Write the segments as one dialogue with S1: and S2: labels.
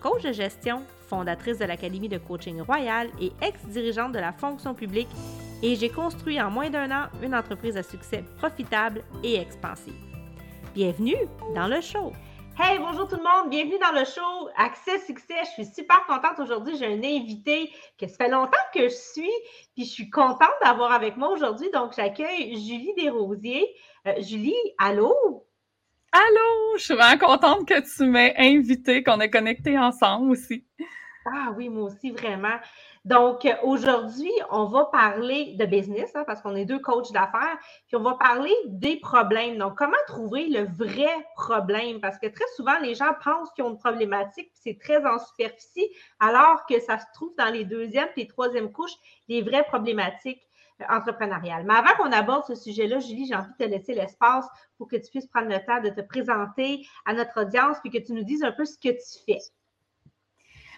S1: coach de gestion, fondatrice de l'Académie de coaching royal et ex-dirigeante de la fonction publique, et j'ai construit en moins d'un an une entreprise à succès profitable et expansive. Bienvenue dans le show! Hey, bonjour tout le monde, bienvenue dans le show Accès Succès. Je suis super contente aujourd'hui. J'ai un invité que ça fait longtemps que je suis, puis je suis contente d'avoir avec moi aujourd'hui. Donc, j'accueille Julie Desrosiers. Euh, Julie, allô?
S2: Allô, je suis vraiment contente que tu m'aies invité, qu'on ait connecté ensemble aussi.
S1: Ah oui, moi aussi, vraiment. Donc, aujourd'hui, on va parler de business, hein, parce qu'on est deux coachs d'affaires, puis on va parler des problèmes. Donc, comment trouver le vrai problème? Parce que très souvent, les gens pensent qu'ils ont une problématique, puis c'est très en superficie, alors que ça se trouve dans les deuxièmes et troisièmes couches, des vraies problématiques entrepreneuriale. Mais avant qu'on aborde ce sujet-là, Julie, j'ai envie de te laisser l'espace pour que tu puisses prendre le temps de te présenter à notre audience puis que tu nous dises un peu ce que tu fais.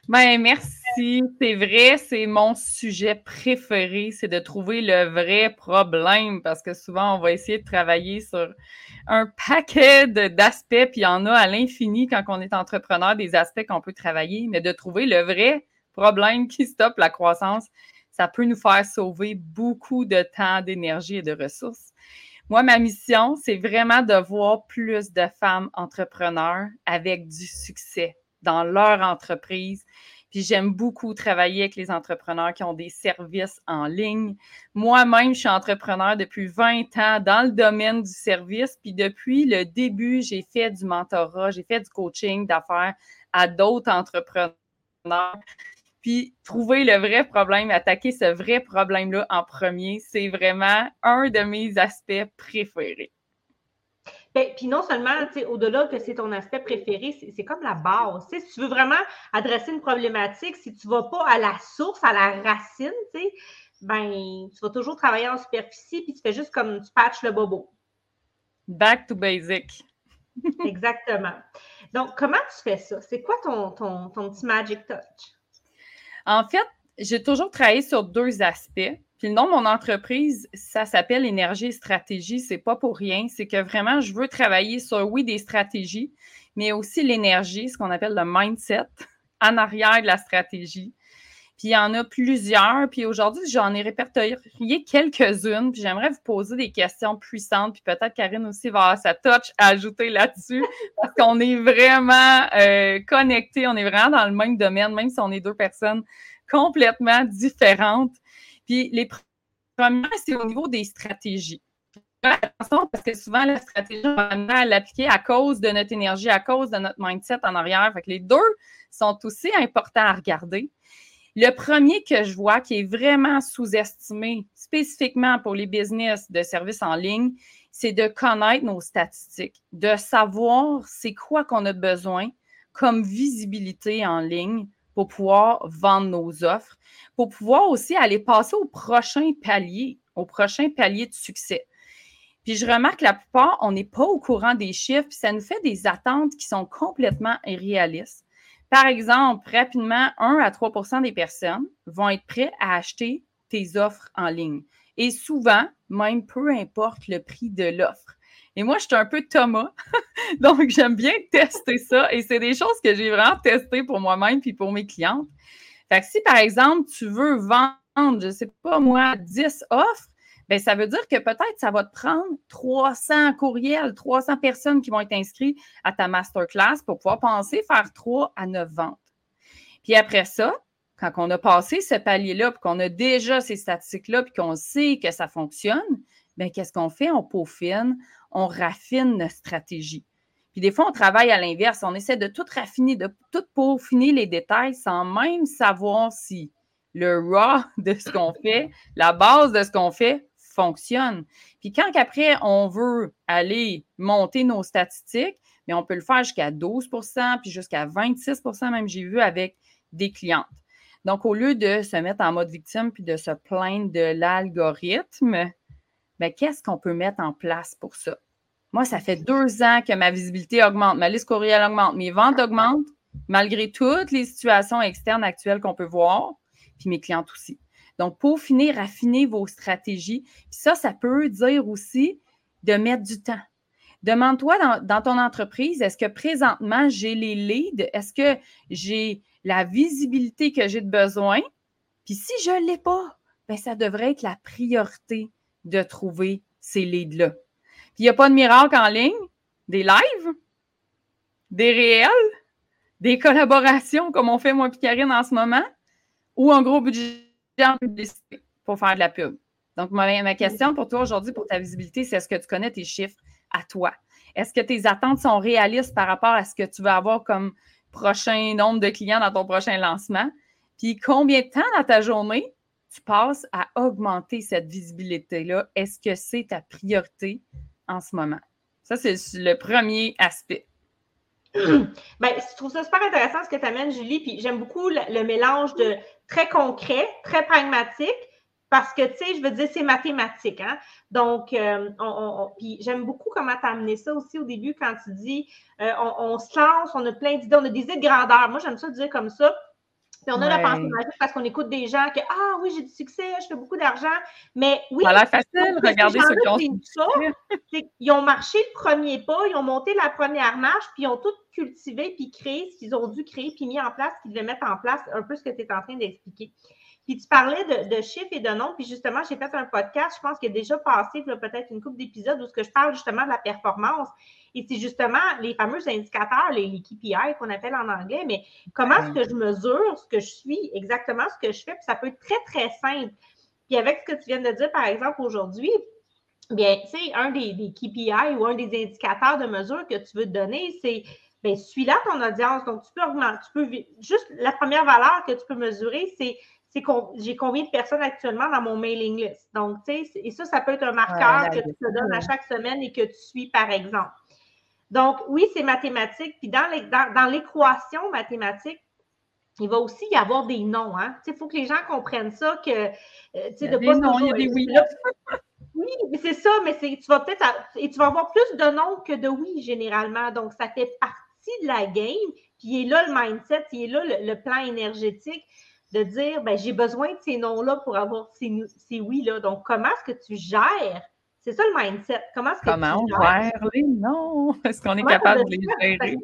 S2: Ben, merci. C'est vrai, c'est mon sujet préféré, c'est de trouver le vrai problème parce que souvent, on va essayer de travailler sur un paquet d'aspects, puis il y en a à l'infini quand on est entrepreneur, des aspects qu'on peut travailler, mais de trouver le vrai problème qui stoppe la croissance, ça peut nous faire sauver beaucoup de temps, d'énergie et de ressources. Moi, ma mission, c'est vraiment de voir plus de femmes entrepreneurs avec du succès dans leur entreprise. Puis j'aime beaucoup travailler avec les entrepreneurs qui ont des services en ligne. Moi-même, je suis entrepreneur depuis 20 ans dans le domaine du service. Puis depuis le début, j'ai fait du mentorat, j'ai fait du coaching d'affaires à d'autres entrepreneurs. Puis trouver le vrai problème, attaquer ce vrai problème-là en premier, c'est vraiment un de mes aspects préférés.
S1: Bien, puis non seulement, au-delà que c'est ton aspect préféré, c'est comme la base. si tu veux vraiment adresser une problématique, si tu ne vas pas à la source, à la racine, ben, tu vas toujours travailler en superficie, puis tu fais juste comme tu patches le bobo.
S2: Back to basic.
S1: Exactement. Donc, comment tu fais ça? C'est quoi ton, ton, ton petit magic touch?
S2: En fait, j'ai toujours travaillé sur deux aspects. Puis le nom de mon entreprise, ça s'appelle Énergie et Stratégie. C'est pas pour rien. C'est que vraiment, je veux travailler sur, oui, des stratégies, mais aussi l'énergie, ce qu'on appelle le mindset, en arrière de la stratégie. Puis il y en a plusieurs. Puis aujourd'hui, j'en ai répertorié quelques-unes. Puis j'aimerais vous poser des questions puissantes. Puis peut-être Karine aussi va avoir sa touch à ajouter là-dessus. parce qu'on est vraiment euh, connectés. On est vraiment dans le même domaine, même si on est deux personnes complètement différentes. Puis les premières, c'est au niveau des stratégies. Attention, parce que souvent, la stratégie, on va à l'appliquer à cause de notre énergie, à cause de notre mindset en arrière. Fait que les deux sont aussi importants à regarder. Le premier que je vois qui est vraiment sous-estimé spécifiquement pour les business de services en ligne, c'est de connaître nos statistiques, de savoir c'est quoi qu'on a besoin comme visibilité en ligne pour pouvoir vendre nos offres, pour pouvoir aussi aller passer au prochain palier, au prochain palier de succès. Puis je remarque que la plupart, on n'est pas au courant des chiffres, puis ça nous fait des attentes qui sont complètement irréalistes. Par exemple, rapidement, 1 à 3% des personnes vont être prêtes à acheter tes offres en ligne. Et souvent, même peu importe le prix de l'offre. Et moi, je suis un peu Thomas, donc j'aime bien tester ça. Et c'est des choses que j'ai vraiment testées pour moi-même puis pour mes clientes. Fait que si, par exemple, tu veux vendre, je ne sais pas moi, 10 offres, Bien, ça veut dire que peut-être ça va te prendre 300 courriels, 300 personnes qui vont être inscrites à ta masterclass pour pouvoir penser faire 3 à 9 ventes. Puis après ça, quand on a passé ce palier-là, puis qu'on a déjà ces statistiques-là, puis qu'on sait que ça fonctionne, bien, qu'est-ce qu'on fait? On peaufine, on raffine notre stratégie. Puis des fois, on travaille à l'inverse. On essaie de tout raffiner, de tout peaufiner les détails sans même savoir si le raw de ce qu'on fait, la base de ce qu'on fait, fonctionne. Puis quand après, on veut aller monter nos statistiques, mais on peut le faire jusqu'à 12% puis jusqu'à 26% même j'ai vu avec des clientes. Donc, au lieu de se mettre en mode victime puis de se plaindre de l'algorithme, ben, qu'est-ce qu'on peut mettre en place pour ça? Moi, ça fait deux ans que ma visibilité augmente, ma liste courriel augmente, mes ventes augmentent, malgré toutes les situations externes actuelles qu'on peut voir, puis mes clientes aussi. Donc, pour finir, affiner vos stratégies. Puis ça, ça peut dire aussi de mettre du temps. Demande-toi dans, ton entreprise, est-ce que présentement j'ai les leads? Est-ce que j'ai la visibilité que j'ai de besoin? Puis si je ne l'ai pas, bien, ça devrait être la priorité de trouver ces leads-là. Puis il n'y a pas de miracle en ligne, des lives, des réels, des collaborations comme on fait moi et Karine en ce moment, ou un gros budget en publicité pour faire de la pub. Donc, ma, ma question pour toi aujourd'hui, pour ta visibilité, c'est est-ce que tu connais tes chiffres à toi? Est-ce que tes attentes sont réalistes par rapport à ce que tu veux avoir comme prochain nombre de clients dans ton prochain lancement? Puis combien de temps dans ta journée tu passes à augmenter cette visibilité-là? Est-ce que c'est ta priorité en ce moment? Ça, c'est le premier aspect.
S1: Ben, je trouve ça super intéressant ce que tu amènes, Julie. Puis j'aime beaucoup le, mélange de très concret, très pragmatique, parce que, tu sais, je veux dire, c'est mathématique. Hein? Donc, euh, puis j'aime beaucoup comment tu as amené ça aussi au début quand tu dis euh, on, se lance, on a plein d'idées, on a des idées de grandeur. Moi, j'aime ça dire comme ça. Puis on a la pensée magique parce qu'on écoute des gens que Ah oui, j'ai du succès, je fais beaucoup d'argent. Mais oui.
S2: A facile, regardez ceux qui ont.
S1: Ils ont marché le premier pas, ils ont monté la première marche, puis ils ont tout cultivé, puis créé ce qu'ils ont dû créer, puis mis en place, ce qu'ils devaient mettre en place, un peu ce que tu es en train d'expliquer. Puis tu parlais de, chiffres et de noms, puis justement, j'ai fait un podcast, je pense qu'il a déjà passé peut-être une couple d'épisodes où ce que je parle justement de la performance. Et c'est justement les fameux indicateurs, les, KPI qu'on appelle en anglais, mais comment est-ce que je mesure ce que je suis, exactement ce que je fais, puis ça peut être très, très simple. Puis avec ce que tu viens de dire, par exemple, aujourd'hui, bien, tu sais, un des, des, KPI ou un des indicateurs de mesure que tu veux te donner, c'est bien, suis-là ton audience. Donc, tu peux augmenter, tu peux juste la première valeur que tu peux mesurer, c'est j'ai combien de personnes actuellement dans mon mailing list? Donc, tu sais, et ça, ça peut être un marqueur que tu te donnes à chaque semaine et que tu suis, par exemple. Donc, oui, c'est mathématique. Puis dans, l'équation mathématique, il va aussi y avoir des noms. Hein? Il faut que les gens comprennent ça, que, euh, tu sais, de pas
S2: noms, il y a des oui.
S1: Oui, mais c'est ça, mais tu vas peut-être et tu vas avoir plus de noms que de oui généralement. Donc, ça fait partie de la game. Puis il est là le mindset, il est là le plan énergétique de dire, ben, j'ai besoin de ces noms-là pour avoir ces, ces oui-là. Donc, comment est-ce que tu gères? C'est ça le mindset. Comment est-ce que
S2: comment tu gères? on gère les noms? Est-ce qu'on est capable de les gérer?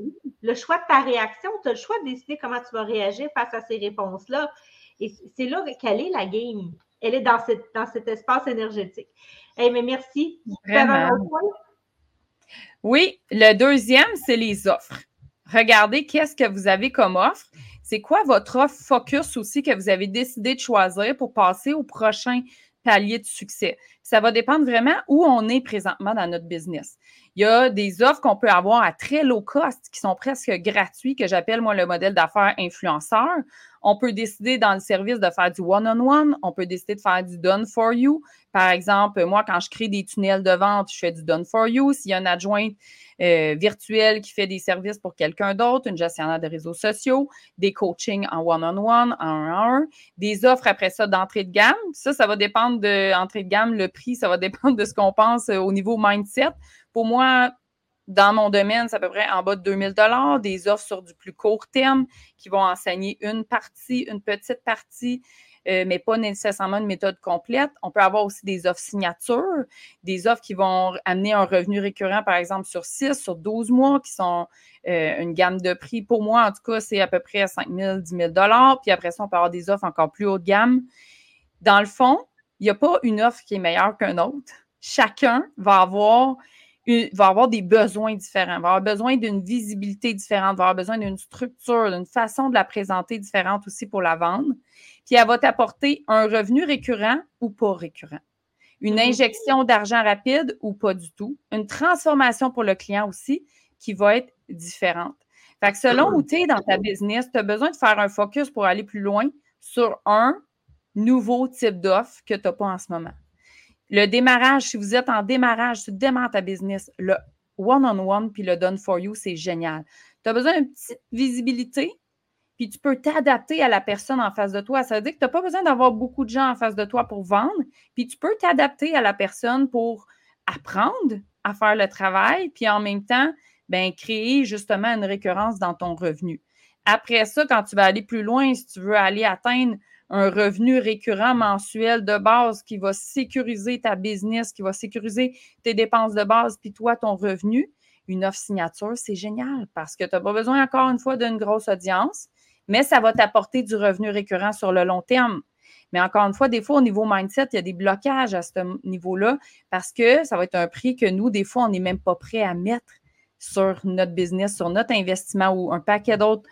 S1: Le choix de ta réaction, tu as le choix de décider comment tu vas réagir face à ces réponses-là. Et c'est là qu'elle est la game? Elle est dans, cette, dans cet espace énergétique. Hey, mais merci.
S2: Oui, le deuxième, c'est les offres. Regardez qu'est-ce que vous avez comme offre c'est quoi votre focus aussi que vous avez décidé de choisir pour passer au prochain palier de succès? Ça va dépendre vraiment où on est présentement dans notre business. Il y a des offres qu'on peut avoir à très low cost qui sont presque gratuits, que j'appelle moi le modèle d'affaires influenceur. On peut décider dans le service de faire du one-on-one. On peut décider de faire du done for you. Par exemple, moi, quand je crée des tunnels de vente, je fais du done for you. S'il y a une adjointe euh, virtuelle qui fait des services pour quelqu'un d'autre, une gestionnaire de réseaux sociaux, des coachings en one-on-one, en un à un, des offres après ça d'entrée de gamme. Ça, ça va dépendre de l'entrée de gamme, le prix, ça va dépendre de ce qu'on pense euh, au niveau mindset. Pour moi, dans mon domaine, c'est à peu près en bas de 2000 dollars, des offres sur du plus court terme qui vont enseigner une partie, une petite partie, euh, mais pas nécessairement une méthode complète. On peut avoir aussi des offres signatures, des offres qui vont amener un revenu récurrent, par exemple, sur 6, sur 12 mois, qui sont euh, une gamme de prix. Pour moi, en tout cas, c'est à peu près 5 000, 10 000 dollars. Puis après ça, on peut avoir des offres encore plus haut de gamme. Dans le fond, il n'y a pas une offre qui est meilleure qu'une autre. Chacun va avoir va avoir des besoins différents, va avoir besoin d'une visibilité différente, va avoir besoin d'une structure, d'une façon de la présenter différente aussi pour la vendre. Puis elle va t'apporter un revenu récurrent ou pas récurrent. Une mm-hmm. injection d'argent rapide ou pas du tout. Une transformation pour le client aussi qui va être différente. Fait que selon où tu es dans ta business, tu as besoin de faire un focus pour aller plus loin sur un nouveau type d'offre que tu n'as pas en ce moment. Le démarrage, si vous êtes en démarrage, tu démarres ta business, le one-on-one puis le done for you, c'est génial. Tu as besoin d'une petite visibilité, puis tu peux t'adapter à la personne en face de toi. Ça veut dire que tu n'as pas besoin d'avoir beaucoup de gens en face de toi pour vendre, puis tu peux t'adapter à la personne pour apprendre à faire le travail, puis en même temps, ben, créer justement une récurrence dans ton revenu. Après ça, quand tu vas aller plus loin, si tu veux aller atteindre un revenu récurrent mensuel de base qui va sécuriser ta business, qui va sécuriser tes dépenses de base, puis toi, ton revenu, une offre signature, c'est génial parce que tu n'as pas besoin encore une fois d'une grosse audience, mais ça va t'apporter du revenu récurrent sur le long terme. Mais encore une fois, des fois, au niveau mindset, il y a des blocages à ce niveau-là parce que ça va être un prix que nous, des fois, on n'est même pas prêt à mettre sur notre business, sur notre investissement ou un paquet d'autres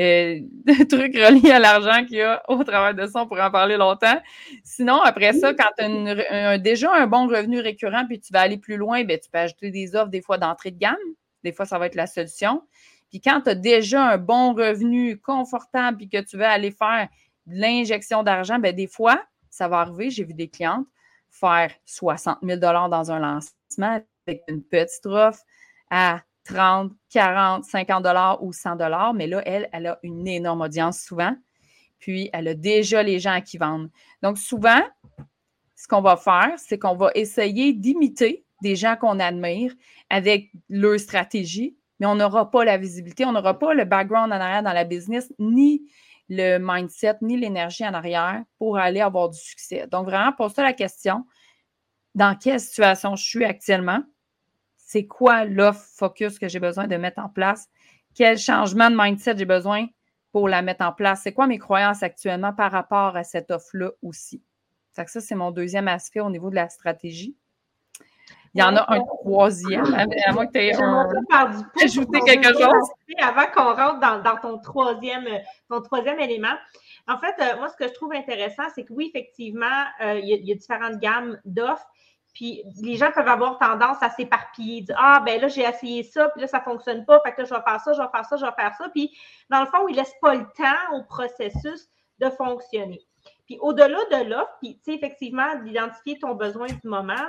S2: euh, trucs reliés à l'argent qu'il y a au travail de ça, on pourrait en parler longtemps. Sinon, après ça, quand tu as déjà un bon revenu récurrent puis tu vas aller plus loin, bien, tu peux ajouter des offres des fois d'entrée de gamme. Des fois, ça va être la solution. Puis quand tu as déjà un bon revenu confortable puis que tu veux aller faire de l'injection d'argent, bien, des fois, ça va arriver. J'ai vu des clientes faire 60 000 dans un lancement avec une petite offre à 30, 40, 50 dollars ou 100 dollars, mais là, elle, elle a une énorme audience souvent. Puis, elle a déjà les gens qui vendent. Donc, souvent, ce qu'on va faire, c'est qu'on va essayer d'imiter des gens qu'on admire avec leur stratégie, mais on n'aura pas la visibilité, on n'aura pas le background en arrière dans la business, ni le mindset, ni l'énergie en arrière pour aller avoir du succès. Donc, vraiment, pose-toi la question, dans quelle situation je suis actuellement? C'est quoi l'offre focus que j'ai besoin de mettre en place, quel changement de mindset j'ai besoin pour la mettre en place, c'est quoi mes croyances actuellement par rapport à cette offre-là aussi? Ça, c'est mon deuxième aspect au niveau de la stratégie. Il y en a un troisième, à moins que tu aies ajouté quelque chose.
S1: Avant qu'on rentre dans, ton, troisième, ton troisième élément. En fait, euh, moi, ce que je trouve intéressant, c'est que oui, effectivement, euh, il y, a différentes gammes d'offres, puis les gens peuvent avoir tendance à s'éparpiller, dire Ah, ben là, j'ai essayé ça, puis là, ça ne fonctionne pas, fait que là, je vais faire ça, je vais faire ça, je vais faire ça. Puis dans le fond, ils ne laissent pas le temps au processus de fonctionner. Puis au-delà de l'offre, puis tu sais, effectivement, d'identifier ton besoin du moment.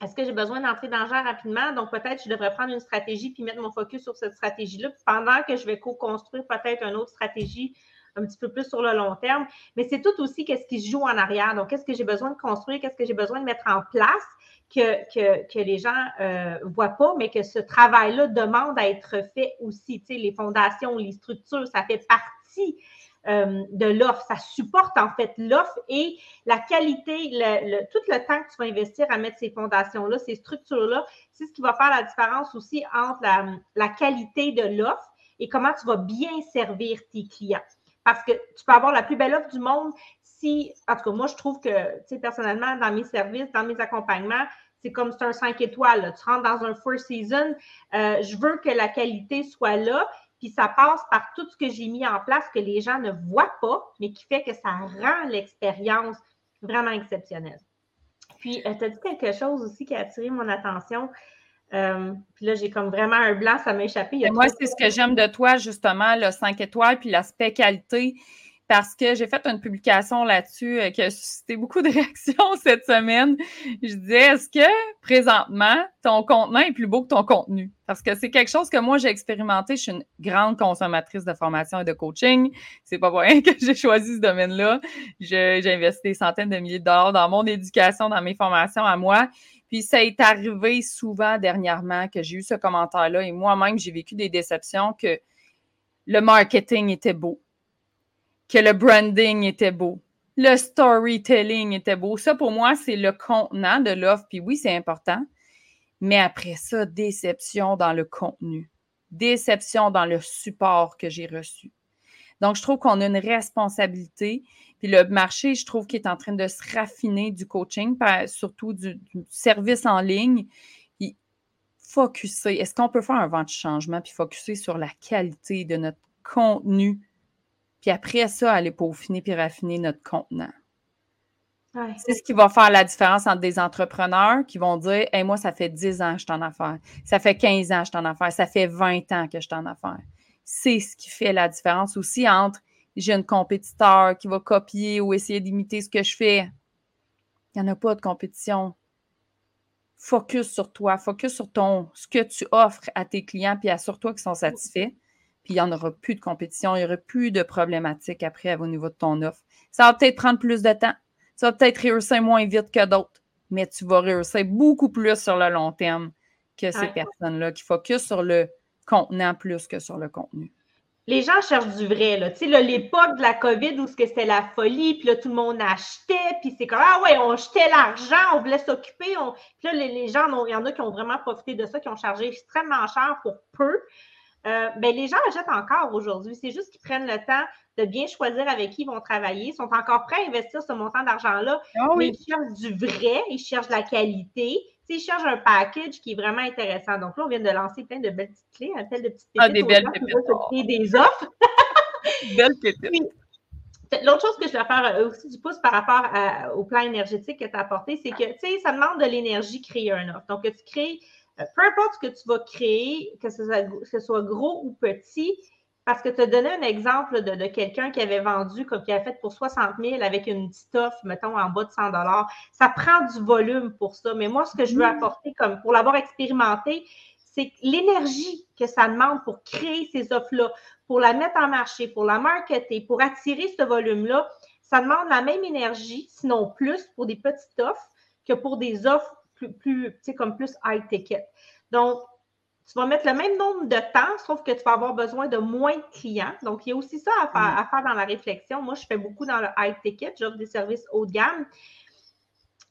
S1: Est-ce que j'ai besoin d'entrer dans le rapidement? Donc, peut-être je devrais prendre une stratégie puis mettre mon focus sur cette stratégie-là pendant que je vais co-construire peut-être une autre stratégie un petit peu plus sur le long terme. Mais c'est tout aussi qu'est-ce qui se joue en arrière. Donc, qu'est-ce que j'ai besoin de construire, qu'est-ce que j'ai besoin de mettre en place que, que, les gens ne euh, voient pas, mais que ce travail-là demande à être fait aussi. Tu sais, les fondations, les structures, ça fait partie euh, de l'offre. Ça supporte en fait l'offre et la qualité, le, tout le temps que tu vas investir à mettre ces fondations-là, ces structures-là, c'est ce qui va faire la différence aussi entre la, la qualité de l'offre et comment tu vas bien servir tes clients. Parce que tu peux avoir la plus belle offre du monde si, en tout cas, moi, je trouve que, tu sais, personnellement, dans mes services, dans mes accompagnements, c'est comme c'est un 5 étoiles. Tu rentres dans un four season, euh, je veux que la qualité soit là, puis ça passe par tout ce que j'ai mis en place que les gens ne voient pas, mais qui fait que ça rend l'expérience vraiment exceptionnelle. Puis, euh, tu as dit quelque chose aussi qui a attiré mon attention. Euh, puis là, j'ai comme vraiment un blanc, ça m'a échappé.
S2: Moi, c'est ce que j'aime de toi, justement, le 5 étoiles, puis l'aspect qualité, parce que j'ai fait une publication là-dessus euh, qui a suscité beaucoup de réactions cette semaine. Je disais, est-ce que présentement, ton contenu est plus beau que ton contenu? Parce que c'est quelque chose que moi, j'ai expérimenté. Je suis une grande consommatrice de formation et de coaching. C'est pas pour rien que j'ai choisi ce domaine-là. J'ai investi des centaines de milliers de dollars dans mon éducation, dans mes formations à moi. Puis ça est arrivé souvent dernièrement que j'ai eu ce commentaire-là et moi-même, j'ai vécu des déceptions que le marketing était beau, que le branding était beau, le storytelling était beau. Ça, pour moi, c'est le contenant de l'offre. Puis oui, c'est important. Mais après ça, déception dans le contenu, déception dans le support que j'ai reçu. Donc, je trouve qu'on a une responsabilité. Puis le marché, je trouve qu'il est en train de se raffiner du coaching, surtout du, service en ligne. Puis, focuser. Est-ce qu'on peut faire un vent de changement puis focuser sur la qualité de notre contenu? Puis après ça, aller peaufiner puis raffiner notre contenant? C'est ce qui va faire la différence entre des entrepreneurs qui vont dire hey, moi, ça fait 10 ans que je suis en affaires, ça fait 15 ans que je suis en affaires, ça fait 20 ans que je suis en affaires c'est ce qui fait la différence aussi entre j'ai un compétiteur qui va copier ou essayer d'imiter ce que je fais. Il n'y en a pas de compétition. Focus sur toi, focus sur ton, ce que tu offres à tes clients, puis assure-toi qu'ils sont satisfaits. Puis il n'y en aura plus de compétition, il n'y aura plus de problématiques après au niveau de ton offre. Ça va peut-être prendre plus de temps, ça va peut-être réussir moins vite que d'autres, mais tu vas réussir beaucoup plus sur le long terme que ces personnes-là qui focusent sur le contenant plus que sur le contenu
S1: les gens cherchent du vrai. Là. Tu sais, l'époque de la COVID où c'était la folie, puis là, tout le monde achetait, puis c'est comme Ah ouais, on jetait l'argent, on voulait s'occuper. On... Puis là, les, gens, il y en a qui ont vraiment profité de ça, qui ont chargé extrêmement cher pour peu. Euh, ben, les gens achètent encore aujourd'hui. C'est juste qu'ils prennent le temps de bien choisir avec qui ils vont travailler. Ils sont encore prêts à investir ce montant d'argent-là, ah mais ils cherchent du vrai, ils cherchent de la qualité ils cherchent un package qui est vraiment intéressant. Donc là, on vient de lancer plein de belles petites clés, un tel de petites
S2: ah, des belles
S1: créer des offres.
S2: belles
S1: L'autre chose que je vais faire euh, aussi du pouce par rapport au plan énergétique que tu as apporté, c'est que, tu sais, ça demande de l'énergie créer un offre. Donc, tu crées, euh, peu importe ce que tu vas créer, que ce soit gros ou petit, parce que tu as donné un exemple de, quelqu'un qui avait vendu, comme qui a fait pour 60 000 avec une petite offre, mettons, en bas de 100 Ça prend du volume pour ça. Mais moi, ce que je veux apporter, comme pour l'avoir expérimenté, c'est l'énergie que ça demande pour créer ces offres-là, pour la mettre en marché, pour la marketer, pour attirer ce volume-là. Ça demande la même énergie, sinon plus, pour des petites offres que pour des offres plus, plus tu sais, comme plus high ticket. Donc, tu vas mettre le même nombre de temps, sauf que tu vas avoir besoin de moins de clients. Donc, il y a aussi ça à faire, mm. dans la réflexion. Moi, je fais beaucoup dans le high ticket, j'offre des services haut de gamme,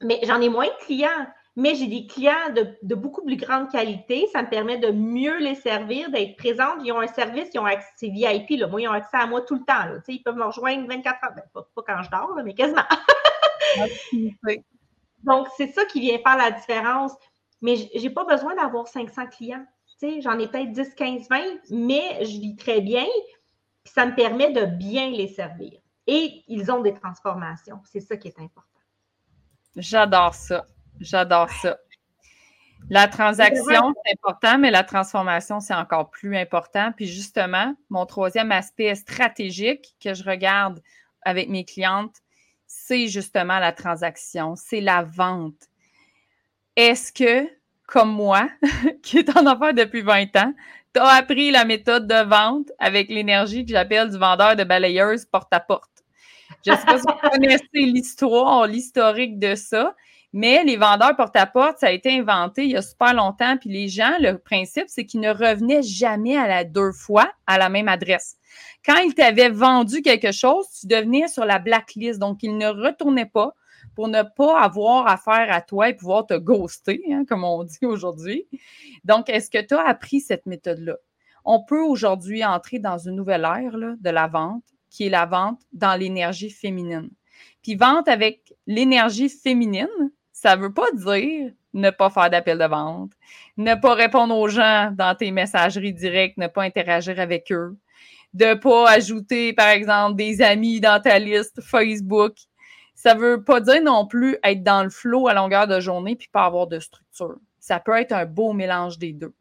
S1: mais j'en ai moins de clients. Mais j'ai des clients de, beaucoup plus grande qualité. Ça me permet de mieux les servir, d'être présente. Ils ont un service, ils ont accès, VIP. Là. Moi, ils ont accès à moi tout le temps. Ils peuvent me rejoindre 24 heures. Ben, pas, quand je dors, mais quasiment. Donc, c'est ça qui vient faire la différence. Mais je n'ai pas besoin d'avoir 500 clients j'en ai peut-être 10, 15, 20, mais je vis très bien. Puis ça me permet de bien les servir. Et ils ont des transformations. C'est ça qui est important.
S2: J'adore ça. J'adore ça. La transaction, c'est important, mais la transformation, c'est encore plus important. Puis justement, mon troisième aspect stratégique que je regarde avec mes clientes, c'est justement la transaction, c'est la vente. Est-ce que comme moi, qui est en affaires depuis 20 ans, tu as appris la méthode de vente avec l'énergie que j'appelle du vendeur de balayeuse porte-à-porte. Je ne sais pas si vous connaissez l'histoire, l'historique de ça, mais les vendeurs porte-à-porte, ça a été inventé il y a super longtemps. Puis les gens, le principe, c'est qu'ils ne revenaient jamais à la deux fois à la même adresse. Quand ils t'avaient vendu quelque chose, tu devenais sur la blacklist. Donc, ils ne retournaient pas pour ne pas avoir affaire à toi et pouvoir te ghoster, hein, comme on dit aujourd'hui. Donc, est-ce que tu as appris cette méthode-là? On peut aujourd'hui entrer dans une nouvelle ère de la vente, qui est la vente dans l'énergie féminine. Puis vente avec l'énergie féminine, ça ne veut pas dire ne pas faire d'appel de vente, ne pas répondre aux gens dans tes messageries directes, ne pas interagir avec eux, de ne pas ajouter, par exemple, des amis dans ta liste Facebook ça ne veut pas dire non plus être dans le flot à longueur de journée puis pas avoir de structure. Ça peut être un beau mélange des deux.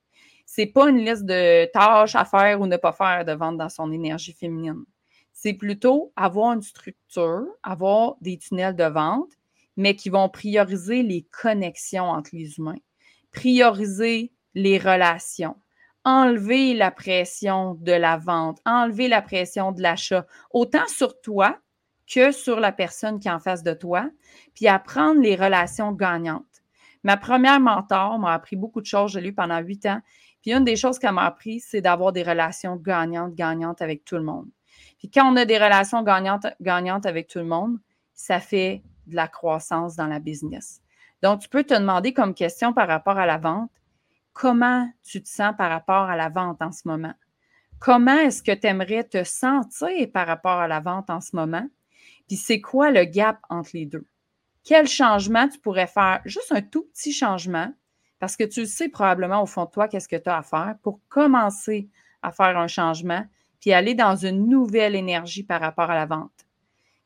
S2: C'est pas une liste de tâches à faire ou ne pas faire de vente dans son énergie féminine. C'est plutôt avoir une structure, avoir des tunnels de vente, mais qui vont prioriser les connexions entre les humains, prioriser les relations, enlever la pression de la vente, enlever la pression de l'achat, autant sur toi que sur la personne qui est en face de toi, puis apprendre les relations gagnantes. Ma première mentor m'a appris beaucoup de choses, je l'ai lu pendant huit ans. Puis une des choses qu'elle m'a appris, c'est d'avoir des relations gagnantes, gagnantes avec tout le monde. Puis quand on a des relations gagnantes, gagnantes avec tout le monde, ça fait de la croissance dans la business. Donc, tu peux te demander comme question par rapport à la vente, comment tu te sens par rapport à la vente en ce moment? Comment est-ce que tu aimerais te sentir par rapport à la vente en ce moment? Puis c'est quoi le gap entre les deux? Quel changement tu pourrais faire? Juste un tout petit changement, parce que tu sais probablement au fond de toi qu'est-ce que tu as à faire pour commencer à faire un changement, puis aller dans une nouvelle énergie par rapport à la vente.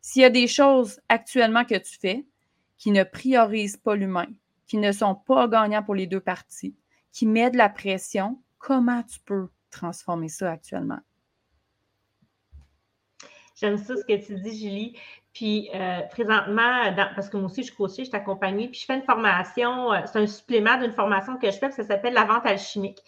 S2: S'il y a des choses actuellement que tu fais qui ne priorisent pas l'humain, qui ne sont pas gagnants pour les deux parties, qui mettent de la pression, comment tu peux transformer ça actuellement?
S1: J'aime ça ce que tu dis, Julie. Puis euh, présentement, parce que moi aussi, je suis coachée, je suis accompagnée, puis je fais une formation, euh, c'est un supplément d'une formation que je fais, ça s'appelle la vente alchimique.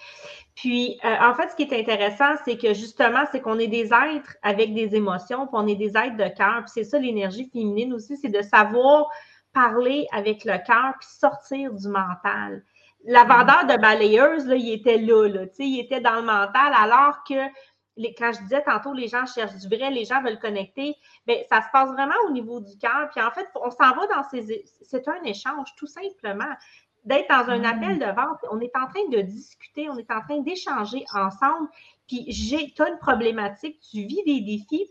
S1: Puis euh, en fait, ce qui est intéressant, c'est que justement, c'est qu'on est des êtres avec des émotions, puis on est des êtres de cœur. Puis c'est ça l'énergie féminine aussi, c'est de savoir parler avec le cœur, puis sortir du mental. La vendeur de balayeuse, là, il était là, là il était dans le mental, alors que quand je disais tantôt, les gens cherchent du vrai, les gens veulent connecter, bien, ça se passe vraiment au niveau du cœur. Puis en fait, on s'en va dans ces. C'est un échange, tout simplement. D'être dans un appel de vente, on est en train de discuter, on est en train d'échanger ensemble. Puis j'ai, tu as une problématique, tu vis des défis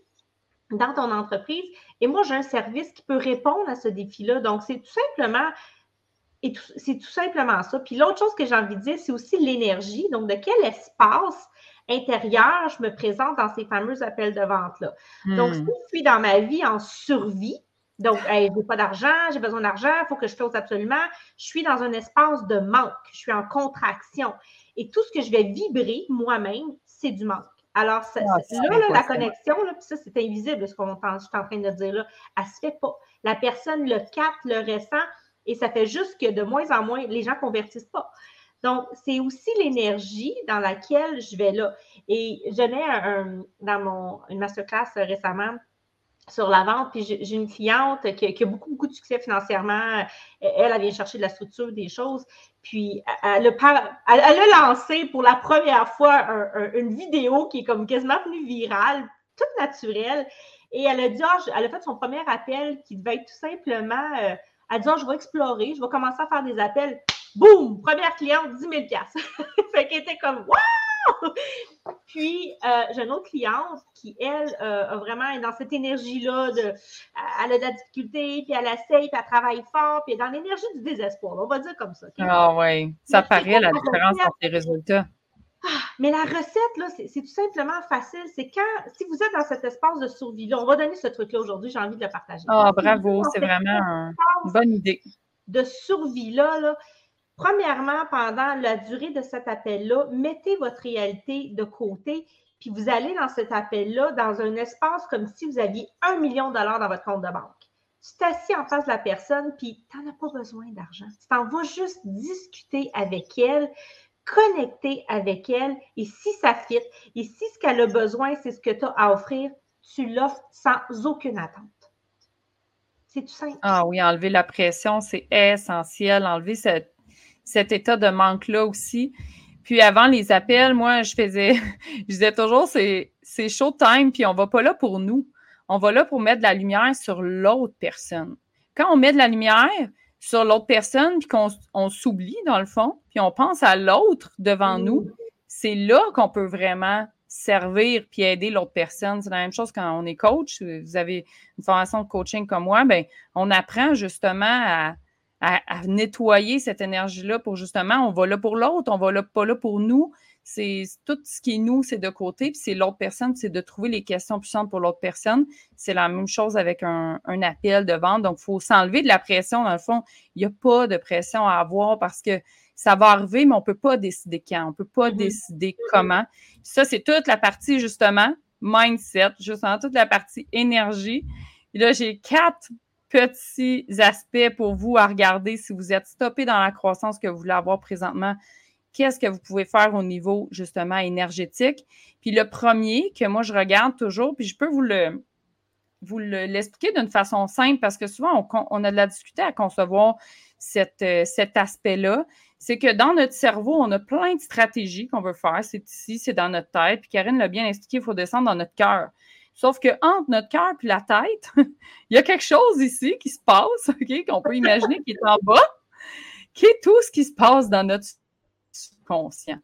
S1: dans ton entreprise et moi, j'ai un service qui peut répondre à ce défi-là. Donc, c'est tout simplement. Et c'est tout simplement ça. Puis l'autre chose que j'ai envie de dire, c'est aussi l'énergie. Donc, de quel espace intérieur, je me présente dans ces fameux appels de vente-là. Donc, si hmm. je suis dans ma vie en survie, donc, je n'ai pas d'argent, j'ai besoin d'argent, il faut que je close absolument. Je suis dans un espace de manque, je suis en contraction. Et tout ce que je vais vibrer moi-même, c'est du manque. Alors, ah, là, la connexion, là, puis ça, c'est invisible, ce qu'on je suis en train de dire là, elle ne se fait pas. La personne le capte, le ressent, et ça fait juste que de moins en moins, les gens ne convertissent pas. Donc, c'est aussi l'énergie dans laquelle je vais là. Et je n'ai un, dans mon, une masterclass récemment sur la vente, puis j'ai une cliente qui, a beaucoup, beaucoup de succès financièrement. Elle, elle vient chercher de la structure des choses. Puis, elle a, elle a lancé pour la première fois une vidéo qui est comme quasiment venue virale, toute naturelle. Et elle a dit, ah, elle a fait son premier appel qui devait être tout simplement, euh, elle a dit, ah, je vais explorer, je vais commencer à faire des appels boum, première cliente, 10 000 Fait qu'elle était comme, waouh! Puis, euh, j'ai une autre cliente qui, elle, euh, a vraiment dans cette énergie-là, de, elle a de la difficulté, puis elle essaye, puis elle travaille fort, puis elle est dans l'énergie du désespoir. On va dire comme ça.
S2: Ah oui, ça paraît la différence entre les résultats.
S1: Ah, mais la recette, là, c'est tout simplement facile. C'est quand, si vous êtes dans cet espace de survie-là, on va donner ce truc-là aujourd'hui, j'ai envie de le partager.
S2: Ah, bravo, c'est vraiment une bonne idée.
S1: De survie-là, là, Premièrement, pendant la durée de cet appel-là, mettez votre réalité de côté, puis vous allez dans cet appel-là dans un espace comme si vous aviez un million de dollars dans votre compte de banque. Tu t'assis en face de la personne, puis tu n'en as pas besoin d'argent. Tu t'en vas juste discuter avec elle, connecter avec elle, et si ça fit, et si ce qu'elle a besoin, c'est ce que tu as à offrir, tu l'offres sans aucune attente. C'est tout simple.
S2: Ah oui, enlever la pression, c'est essentiel. Enlever cette cet état de manque-là aussi. Puis avant les appels, moi, je faisais, je disais toujours, c'est, showtime, puis on va pas là pour nous. On va là pour mettre de la lumière sur l'autre personne. Quand on met de la lumière sur l'autre personne, puis qu'on on s'oublie dans le fond, puis on pense à l'autre devant mmh. nous, c'est là qu'on peut vraiment servir puis aider l'autre personne. C'est la même chose quand on est coach. Vous avez une formation de coaching comme moi, ben on apprend justement à, à, nettoyer cette énergie-là pour justement, on va là pour l'autre, on va là pas là pour nous. C'est tout ce qui est nous, c'est de côté, puis c'est l'autre personne, c'est de trouver les questions puissantes pour l'autre personne. C'est la même chose avec un, appel de vente. Donc, il faut s'enlever de la pression. Dans le fond, il n'y a pas de pression à avoir parce que ça va arriver, mais on ne peut pas décider quand, on ne peut pas mm-hmm. décider comment. Ça, c'est toute la partie, justement, mindset, justement, toute la partie énergie. Et là, j'ai quatre petits aspects pour vous à regarder si vous êtes stoppé dans la croissance que vous voulez avoir présentement. Qu'est-ce que vous pouvez faire au niveau justement énergétique? Puis le premier que moi je regarde toujours, puis je peux vous le vous l'expliquer d'une façon simple parce que souvent on, a de la difficulté à concevoir euh, cet aspect-là. C'est que dans notre cerveau, on a plein de stratégies qu'on veut faire. C'est ici, c'est dans notre tête. Puis Karine l'a bien expliqué, il faut descendre dans notre cœur. Sauf que entre notre cœur et la tête, il y a quelque chose ici qui se passe, qu'on peut imaginer qui est en bas, qui est tout ce qui se passe dans notre subconscient.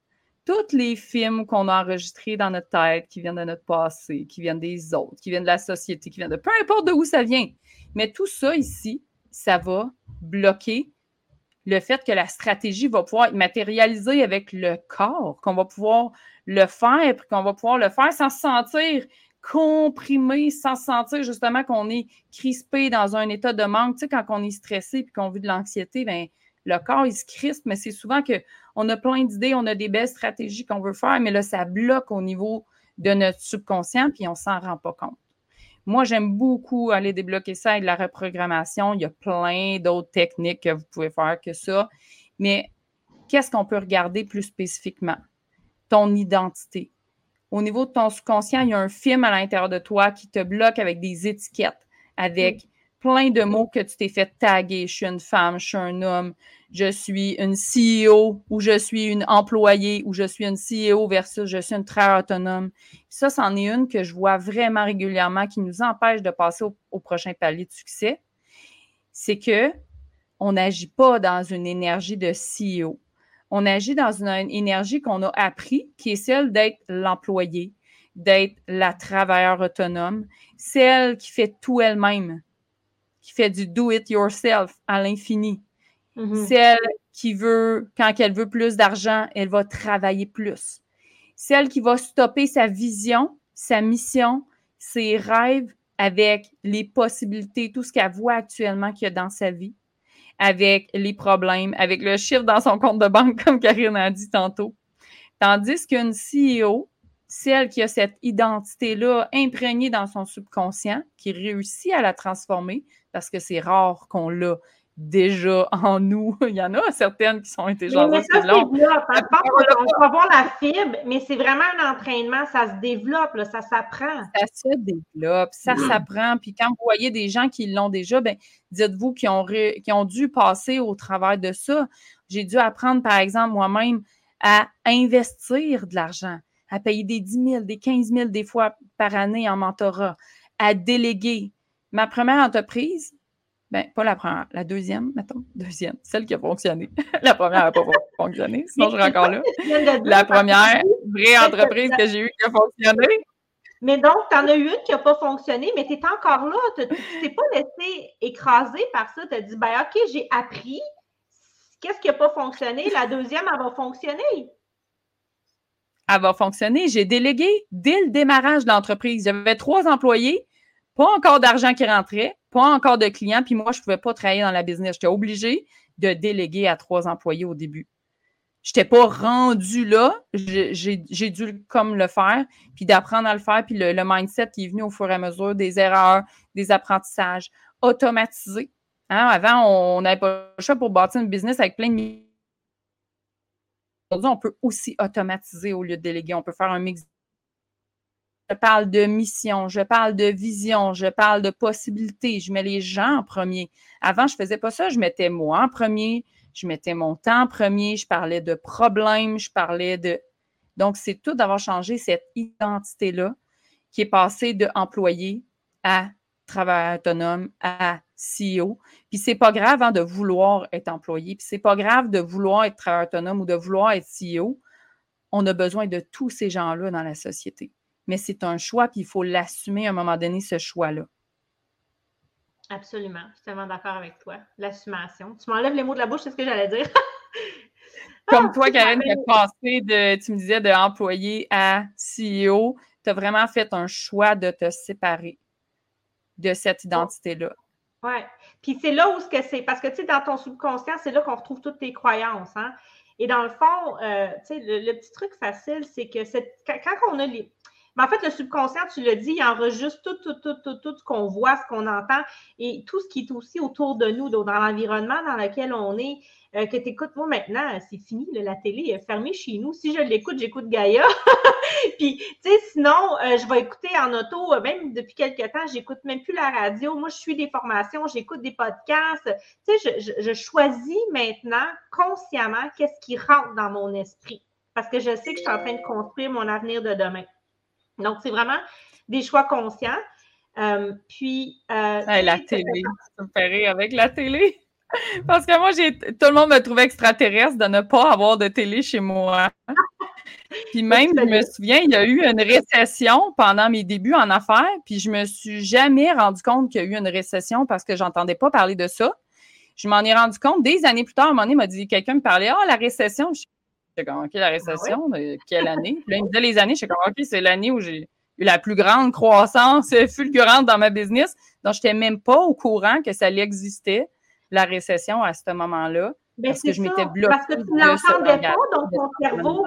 S2: Tous les films qu'on a enregistrés dans notre tête, qui viennent de notre passé, qui viennent des autres, qui viennent de la société, qui viennent de peu importe de où ça vient. Mais tout ça ici, ça va bloquer le fait que la stratégie va pouvoir être matérialisée avec le corps, qu'on va pouvoir le faire, puis qu'on va pouvoir le faire sans se sentir comprimé sans sentir justement qu'on est crispé dans un état de manque. Tu sais, quand on est stressé et qu'on vit de l'anxiété, ben, le corps, il se crispe, mais c'est souvent qu'on a plein d'idées, on a des belles stratégies qu'on veut faire, mais là, ça bloque au niveau de notre subconscient, puis on ne s'en rend pas compte. Moi, j'aime beaucoup aller débloquer ça avec la reprogrammation. Il y a plein d'autres techniques que vous pouvez faire que ça. Mais qu'est-ce qu'on peut regarder plus spécifiquement? Ton identité. Au niveau de ton subconscient, il y a un film à l'intérieur de toi qui te bloque avec des étiquettes, avec plein de mots que tu t'es fait taguer. Je suis une femme, je suis un homme, je suis une CEO ou je suis une employée ou je suis une CEO versus je suis une travailleur autonome. Ça, c'en est une que je vois vraiment régulièrement qui nous empêche de passer au, prochain palier de succès. C'est que on n'agit pas dans une énergie de CEO. On agit dans une énergie qu'on a appris, qui est celle d'être l'employé, d'être la travailleur autonome, celle qui fait tout elle-même, qui fait du do it yourself à l'infini. Mm-hmm. Celle qui veut, quand elle veut plus d'argent, elle va travailler plus. Celle qui va stopper sa vision, sa mission, ses rêves avec les possibilités, tout ce qu'elle voit actuellement qu'il y a dans sa vie, avec les problèmes, avec le chiffre dans son compte de banque, comme Karine a dit tantôt. Tandis qu'une CEO, celle qui a cette identité-là imprégnée dans son subconscient, qui réussit à la transformer, parce que c'est rare qu'on l'a déjà en nous. Il y en a certaines qui sont intelligentes.
S1: Mais, ça se développe. on va voir la fibre, mais c'est vraiment un entraînement. Ça se développe, ça s'apprend.
S2: Ça se développe, ça mm. s'apprend. Puis quand vous voyez des gens qui l'ont déjà, ben, dites-vous qu'ils ont, qui ont dû passer au travers de ça. J'ai dû apprendre, par exemple, moi-même, à investir de l'argent, à payer des 10 000, des 15 000 des fois par année en mentorat, à déléguer. Ma première entreprise, ben, pas la première, la deuxième, mettons, deuxième, celle qui a fonctionné. la première n'a pas fonctionné, sinon je serais encore là. La première vraie entreprise que j'ai eue qui a fonctionné.
S1: Mais donc, tu en as eu une qui n'a pas fonctionné, mais tu es encore là. Tu ne t'es pas laissé écraser par ça. Tu as dit, ben, OK, j'ai appris. Qu'est-ce qui n'a pas fonctionné? La deuxième, elle va fonctionner.
S2: Elle va fonctionner. J'ai délégué dès le démarrage de l'entreprise. J'avais trois employés, pas encore d'argent qui rentrait pas encore de clients, puis moi, je ne pouvais pas travailler dans la business. J'étais obligée de déléguer à trois employés au début. Je n'étais pas rendu là. J'ai dû comme le faire, puis d'apprendre à le faire, puis le, mindset qui est venu au fur et à mesure des erreurs, des apprentissages, automatisés. Hein, avant, on n'avait pas le choix pour bâtir une business avec plein de Aujourd'hui, on peut aussi automatiser au lieu de déléguer. On peut faire un mix je parle de mission, je parle de vision, je parle de possibilités. Je mets les gens en premier. Avant, je ne faisais pas ça. Je mettais moi en premier, je mettais mon temps en premier, je parlais de problèmes, je parlais de. Donc, c'est tout d'avoir changé cette identité-là qui est passée de employé à travailleur autonome à CEO. Puis c'est pas grave hein, de vouloir être employé, puis c'est pas grave de vouloir être travailleur autonome ou de vouloir être CEO. On a besoin de tous ces gens-là dans la société mais c'est un choix, puis il faut l'assumer à un moment donné, ce choix-là.
S1: Absolument. Je suis tellement d'accord avec toi. L'assumation. Tu m'enlèves les mots de la bouche, c'est ce que j'allais dire.
S2: Comme ah, toi, Karen, qui as passé de, tu me disais, d'employé à CEO, tu as vraiment fait un choix de te séparer de cette identité-là.
S1: Oui. Puis c'est là où ce que c'est, parce que tu sais, dans ton subconscient, c'est là qu'on retrouve toutes tes croyances. Hein? Et dans le fond, euh, tu sais, le, petit truc facile, c'est que quand on a les, mais en fait, le subconscient, tu le dis, il enregistre tout, tout, tout, tout, tout ce qu'on voit, ce qu'on entend et tout ce qui est aussi autour de nous, dans l'environnement dans lequel on est. Euh, que tu écoutes, moi maintenant, c'est fini, la télé est fermée chez nous. Si je l'écoute, j'écoute Gaïa. Puis, tu sais, sinon, euh, je vais écouter en auto, euh, même depuis quelques temps, j'écoute même plus la radio. Moi, je suis des formations, j'écoute des podcasts. Tu sais, je, je choisis maintenant consciemment qu'est-ce qui rentre dans mon esprit. Parce que je sais que je suis en train de construire mon avenir de demain. Donc, c'est vraiment des choix conscients. Euh, puis.
S2: Euh, la télé, ça me fait rire avec la télé. Parce que moi, j'ai tout le monde me trouvait extraterrestre de ne pas avoir de télé chez moi. Puis même, je me souviens, il y a eu une récession pendant mes débuts en affaires, puis je me suis jamais rendu compte qu'il y a eu une récession parce que j'entendais pas parler de ça. Je m'en ai rendu compte des années plus tard, à un moment donné, m'a dit quelqu'un me parlait Ah, la récession. J'ai comme, OK, la ah récession, quelle année? Puis là, il me disait les années, j'ai comme, OK, c'est l'année où j'ai eu la plus grande croissance fulgurante dans ma business. Donc, je n'étais même pas au courant que ça existait, la récession, à ce moment-là.
S1: Ben, parce que je m'étais bloquée. Parce que tu ne l'entendais pas dans ton cerveau.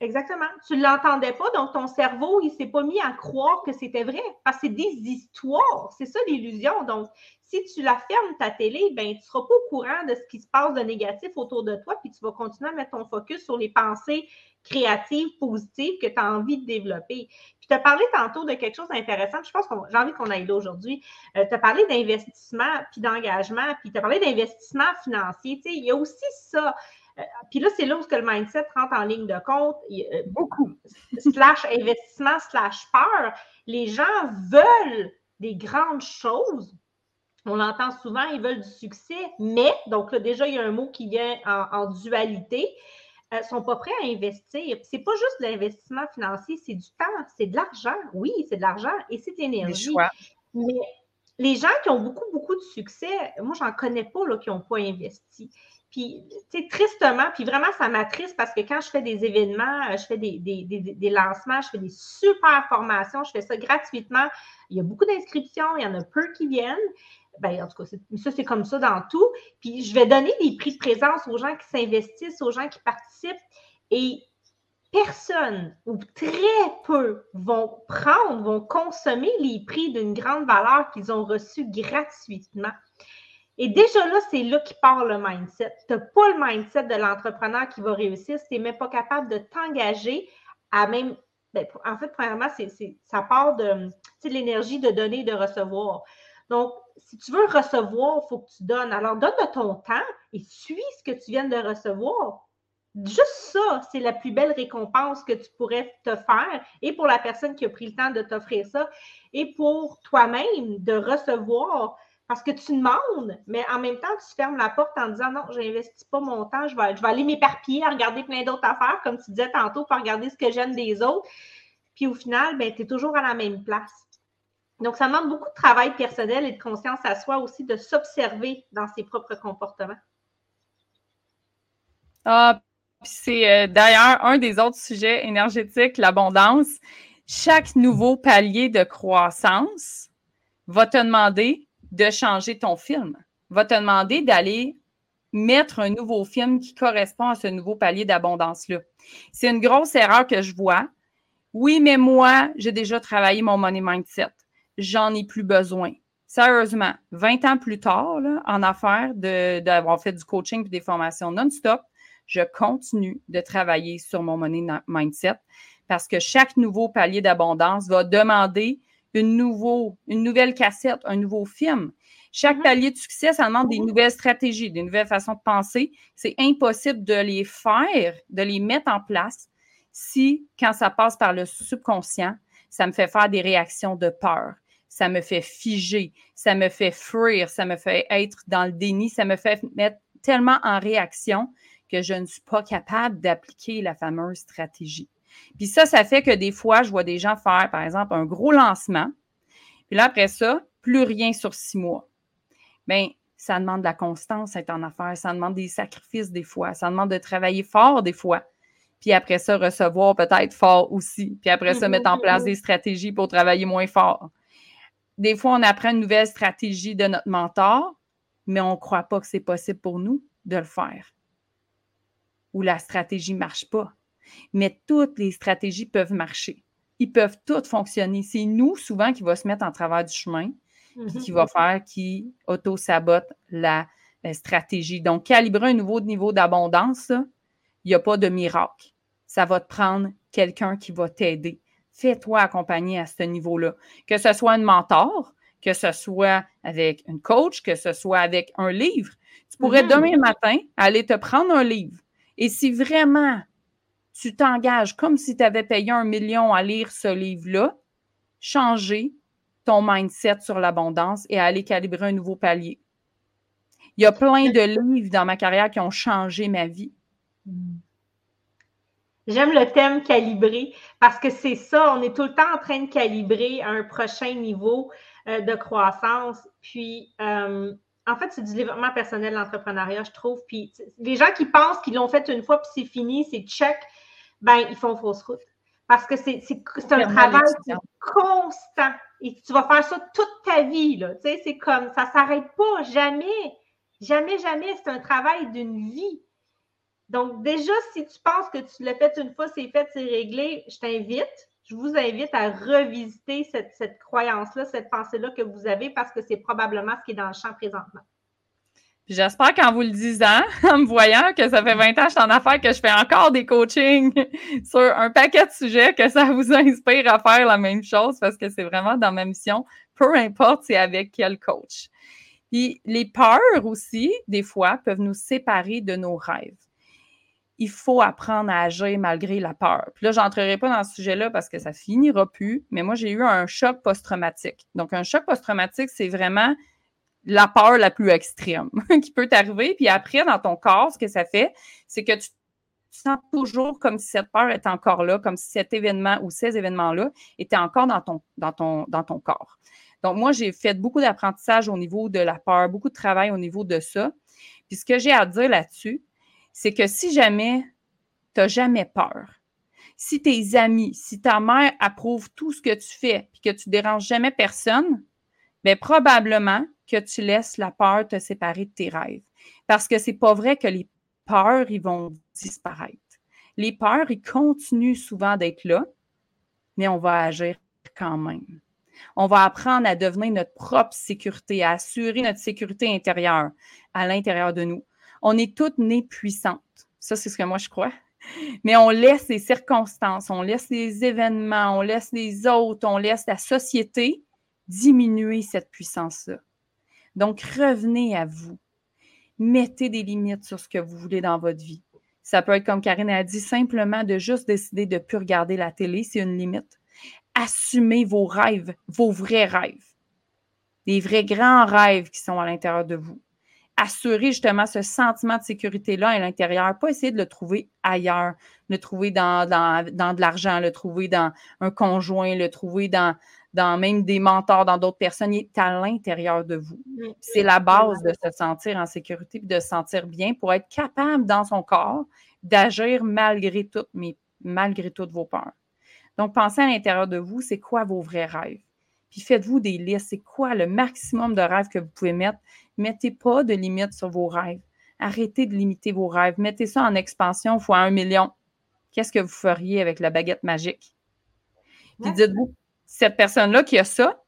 S1: Exactement. Tu ne l'entendais pas, donc ton cerveau, il ne s'est pas mis à croire que c'était vrai. Parce que c'est des histoires. C'est ça l'illusion. Donc, si tu la fermes, ta télé, ben, tu ne seras pas au courant de ce qui se passe de négatif autour de toi, puis tu vas continuer à mettre ton focus sur les pensées créatives, positives que tu as envie de développer. Puis tu as parlé tantôt de quelque chose d'intéressant, je pense que j'ai envie qu'on aille là aujourd'hui. Euh, tu as parlé d'investissement, puis d'engagement, puis tu as parlé d'investissement financier. Tu sais, il y a aussi ça. Euh, puis là, c'est là où que le mindset rentre en ligne de compte. Euh, beaucoup. slash investissement, slash peur. Les gens veulent des grandes choses. On l'entend souvent, ils veulent du succès, mais, donc là, déjà, il y a un mot qui vient en, dualité, ne euh, sont pas prêts à investir. C'est pas juste de l'investissement financier, c'est du temps, c'est de l'argent. Oui, c'est de l'argent et c'est de l'énergie. Mais les gens qui ont beaucoup, beaucoup de succès, moi, j'en connais pas là, qui n'ont pas investi. Puis, tu sais, tristement, puis vraiment, ça m'attriste parce que quand je fais des événements, je fais des, des, lancements, je fais des super formations, je fais ça gratuitement. Il y a beaucoup d'inscriptions, il y en a peu qui viennent. Ben, en tout cas, ça, c'est comme ça dans tout. Puis, je vais donner des prix de présence aux gens qui s'investissent, aux gens qui participent. Et personne ou très peu vont prendre, vont consommer les prix d'une grande valeur qu'ils ont reçus gratuitement. Et déjà là, c'est là qui part le mindset. Tu n'as pas le mindset de l'entrepreneur qui va réussir si tu n'es même pas capable de t'engager à même. Ben, en fait, premièrement, ça part de, l'énergie de donner et de recevoir. Donc, si tu veux recevoir, il faut que tu donnes. Alors, donne de ton temps et suis ce que tu viens de recevoir. Juste ça, c'est la plus belle récompense que tu pourrais te faire, et pour la personne qui a pris le temps de t'offrir ça, et pour toi-même de recevoir parce que tu demandes, mais en même temps, tu fermes la porte en disant non, je n'investis pas mon temps, je vais, je vais aller m'éparpiller à regarder plein d'autres affaires, comme tu disais tantôt, pour regarder ce que j'aime des autres. Puis au final, ben, tu es toujours à la même place. Donc, ça demande beaucoup de travail personnel et de conscience à soi aussi de s'observer dans ses propres comportements.
S2: Ah, c'est euh, d'ailleurs un des autres sujets énergétiques, l'abondance. Chaque nouveau palier de croissance va te demander de changer ton film, va te demander d'aller mettre un nouveau film qui correspond à ce nouveau palier d'abondance-là. C'est une grosse erreur que je vois. Oui, mais moi, j'ai déjà travaillé mon money mindset. J'en ai plus besoin. Sérieusement, 20 ans plus tard, en affaires, d'avoir fait du coaching et des formations non-stop, je continue de travailler sur mon money mindset parce que chaque nouveau palier d'abondance va demander une, nouveau, une nouvelle cassette, un nouveau film. Chaque mm-hmm. palier de succès, ça demande des nouvelles stratégies, des nouvelles façons de penser. C'est impossible de les faire, de les mettre en place si, quand ça passe par le subconscient, ça me fait faire des réactions de peur, ça me fait figer, ça me fait fuir, ça me fait être dans le déni, ça me fait mettre tellement en réaction que je ne suis pas capable d'appliquer la fameuse stratégie. Puis ça, ça fait que des fois, je vois des gens faire, par exemple, un gros lancement. Puis là, après ça, plus rien sur six mois. Bien, ça demande de la constance être en affaires, ça demande des sacrifices des fois, ça demande de travailler fort des fois. Puis après ça, recevoir peut-être fort aussi. Puis après ça, mettre en place des stratégies pour travailler moins fort. Des fois, on apprend une nouvelle stratégie de notre mentor, mais on ne croit pas que c'est possible pour nous de le faire. Ou la stratégie ne marche pas mais toutes les stratégies peuvent marcher. Ils peuvent toutes fonctionner. C'est nous, souvent, qui va se mettre en travers du chemin, mm-hmm. qui va faire, qui auto-sabote la, stratégie. Donc, calibrer un nouveau niveau d'abondance, il n'y a pas de miracle. Ça va te prendre quelqu'un qui va t'aider. Fais-toi accompagner à ce niveau-là. Que ce soit un mentor, que ce soit avec une coach, que ce soit avec un livre. Tu pourrais mm-hmm. demain matin aller te prendre un livre. Et si vraiment tu t'engages comme si tu avais payé un million à lire ce livre-là, changer ton mindset sur l'abondance et aller calibrer un nouveau palier. Il y a plein de livres dans ma carrière qui ont changé ma vie.
S1: J'aime le thème calibrer parce que c'est ça, on est tout le temps en train de calibrer un prochain niveau euh, de croissance. Puis, euh, en fait, c'est du développement personnel, l'entrepreneuriat, je trouve. Puis, les gens qui pensent qu'ils l'ont fait une fois puis c'est fini, c'est check ben, ils font fausse route. Parce que c'est un travail constant. Et tu vas faire ça toute ta vie. Là. Tu sais, c'est comme ça ne s'arrête pas, jamais. Jamais, jamais. C'est un travail d'une vie. Donc, déjà, si tu penses que tu l'as fait une fois, c'est fait, c'est réglé, je t'invite, je vous invite à revisiter cette, cette croyance-là, cette pensée-là que vous avez parce que c'est probablement ce qui est dans le champ présentement.
S2: J'espère qu'en vous le disant, en me voyant que ça fait 20 ans que je suis en affaires, que je fais encore des coachings sur un paquet de sujets, que ça vous inspire à faire la même chose parce que c'est vraiment dans ma mission, peu importe c'est avec quel coach. Puis les peurs aussi, des fois, peuvent nous séparer de nos rêves. Il faut apprendre à agir malgré la peur. Puis là, je n'entrerai pas dans ce sujet-là parce que ça finira plus, mais moi, j'ai eu un choc post-traumatique. Donc, un choc post-traumatique, c'est vraiment la peur la plus extrême qui peut t'arriver. Puis après, dans ton corps, ce que ça fait, c'est que tu sens toujours comme si cette peur était encore là, comme si cet événement ou ces événements-là étaient encore dans ton, corps. Donc, moi, j'ai fait beaucoup d'apprentissage au niveau de la peur, beaucoup de travail au niveau de ça. Puis ce que j'ai à dire là-dessus, c'est que si jamais tu n'as jamais peur, si tes amis, si ta mère approuve tout ce que tu fais, puis que tu déranges jamais personne, bien probablement que tu laisses la peur te séparer de tes rêves. Parce que c'est pas vrai que les peurs, ils vont disparaître. Les peurs, ils continuent souvent d'être là, mais on va agir quand même. On va apprendre à devenir notre propre sécurité, à assurer notre sécurité intérieure à l'intérieur de nous. On est toutes nées puissantes. Ça, c'est ce que moi je crois. Mais on laisse les circonstances, on laisse les événements, on laisse les autres, on laisse la société diminuer cette puissance-là. Donc, revenez à vous. Mettez des limites sur ce que vous voulez dans votre vie. Ça peut être, comme Karine a dit, simplement de juste décider de ne plus regarder la télé, c'est une limite. Assumez vos rêves, vos vrais rêves. Les vrais grands rêves qui sont à l'intérieur de vous. Assurez justement ce sentiment de sécurité-là à l'intérieur, pas essayer de le trouver ailleurs, le trouver dans, dans, dans de l'argent, le trouver dans un conjoint, le trouver dans, dans même des mentors, dans d'autres personnes, il est à l'intérieur de vous. C'est la base de se sentir en sécurité et de se sentir bien pour être capable dans son corps d'agir malgré tout, mais malgré toutes vos peurs. Donc, pensez à l'intérieur de vous, c'est quoi vos vrais rêves? Puis faites-vous des listes, c'est quoi le maximum de rêves que vous pouvez mettre? Mettez pas de limites sur vos rêves. Arrêtez de limiter vos rêves. Mettez ça en expansion fois un million. Qu'est-ce que vous feriez avec la baguette magique? Puis dites-vous, cette personne-là qui a ça,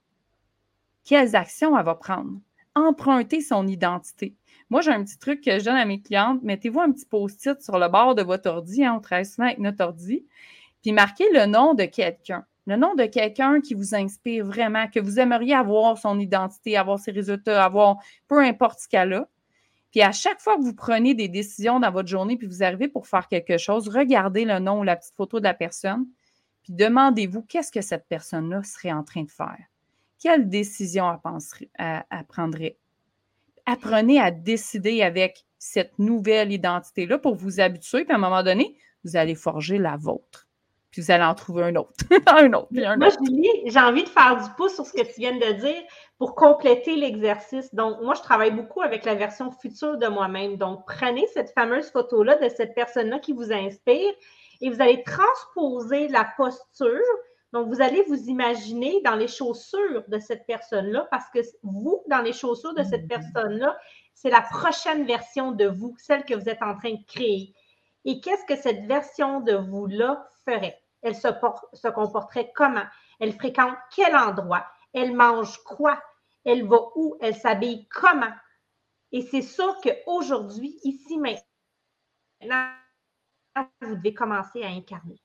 S2: quelles actions elle va prendre? Emprunter son identité. Moi, j'ai un petit truc que je donne à mes clientes. Mettez-vous un petit post-it sur le bord de votre ordi. Hein, on travaille souvent avec notre ordi. Puis marquez le nom de quelqu'un. Le nom de quelqu'un qui vous inspire vraiment, que vous aimeriez avoir son identité, avoir ses résultats, avoir peu importe ce qu'elle a. Puis à chaque fois que vous prenez des décisions dans votre journée, puis vous arrivez pour faire quelque chose, regardez le nom ou la petite photo de la personne, puis demandez-vous qu'est-ce que cette personne-là serait en train de faire? Quelle décision elle, prendrait? Apprenez à décider avec cette nouvelle identité-là pour vous habituer, puis à un moment donné, vous allez forger la vôtre. Puis vous allez en trouver un autre, un autre, puis un
S1: moi, Julie, j'ai envie de faire du pouce sur ce que tu viens de dire pour compléter l'exercice. Donc, moi, je travaille beaucoup avec la version future de moi-même. Donc, prenez cette fameuse photo-là de cette personne-là qui vous inspire et vous allez transposer la posture. Donc, vous allez vous imaginer dans les chaussures de cette personne-là parce que vous, dans les chaussures de cette personne-là, c'est la prochaine version de vous, celle que vous êtes en train de créer. Et qu'est-ce que cette version de vous-là ferait? Elle se, se comporterait comment? Elle fréquente quel endroit? Elle mange quoi? Elle va où? Elle s'habille comment? Et c'est ça qu'aujourd'hui, ici maintenant, vous devez commencer à incarner.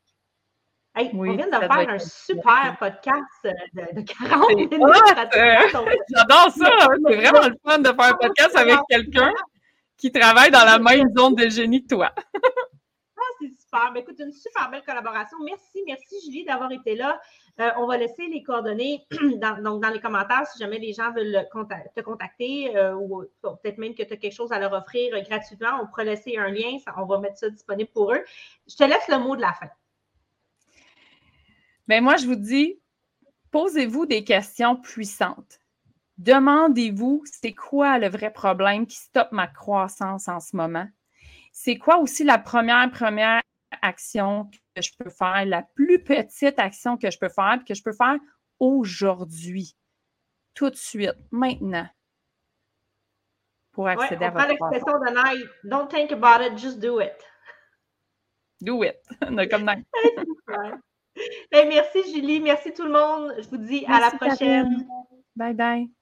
S1: Hey, on vient de faire un super podcast de, 40 minutes.
S2: J'adore ça! C'est vraiment le fun de faire un podcast avec quelqu'un qui travaille dans la même zone de génie que toi.
S1: Ben, écoute, une super belle collaboration. Merci, merci Julie d'avoir été là. Euh, on va laisser les coordonnées dans, donc dans les commentaires si jamais les gens veulent te contacter euh, ou peut-être même que tu as quelque chose à leur offrir gratuitement. On pourra laisser un lien, on va mettre ça disponible pour eux. Je te laisse le mot de la fin.
S2: Bien, moi, je vous dis, posez-vous des questions puissantes. Demandez-vous, c'est quoi le vrai problème qui stoppe ma croissance en ce moment? C'est quoi aussi la première, première action que je peux faire, la plus petite action que je peux faire, que je peux faire aujourd'hui, tout de suite, maintenant,
S1: pour accéder à votre l'expression de Don't think about it, just do it.
S2: Do it. Comme
S1: merci Julie, merci tout le monde. Je vous dis à la prochaine.
S2: Bye bye.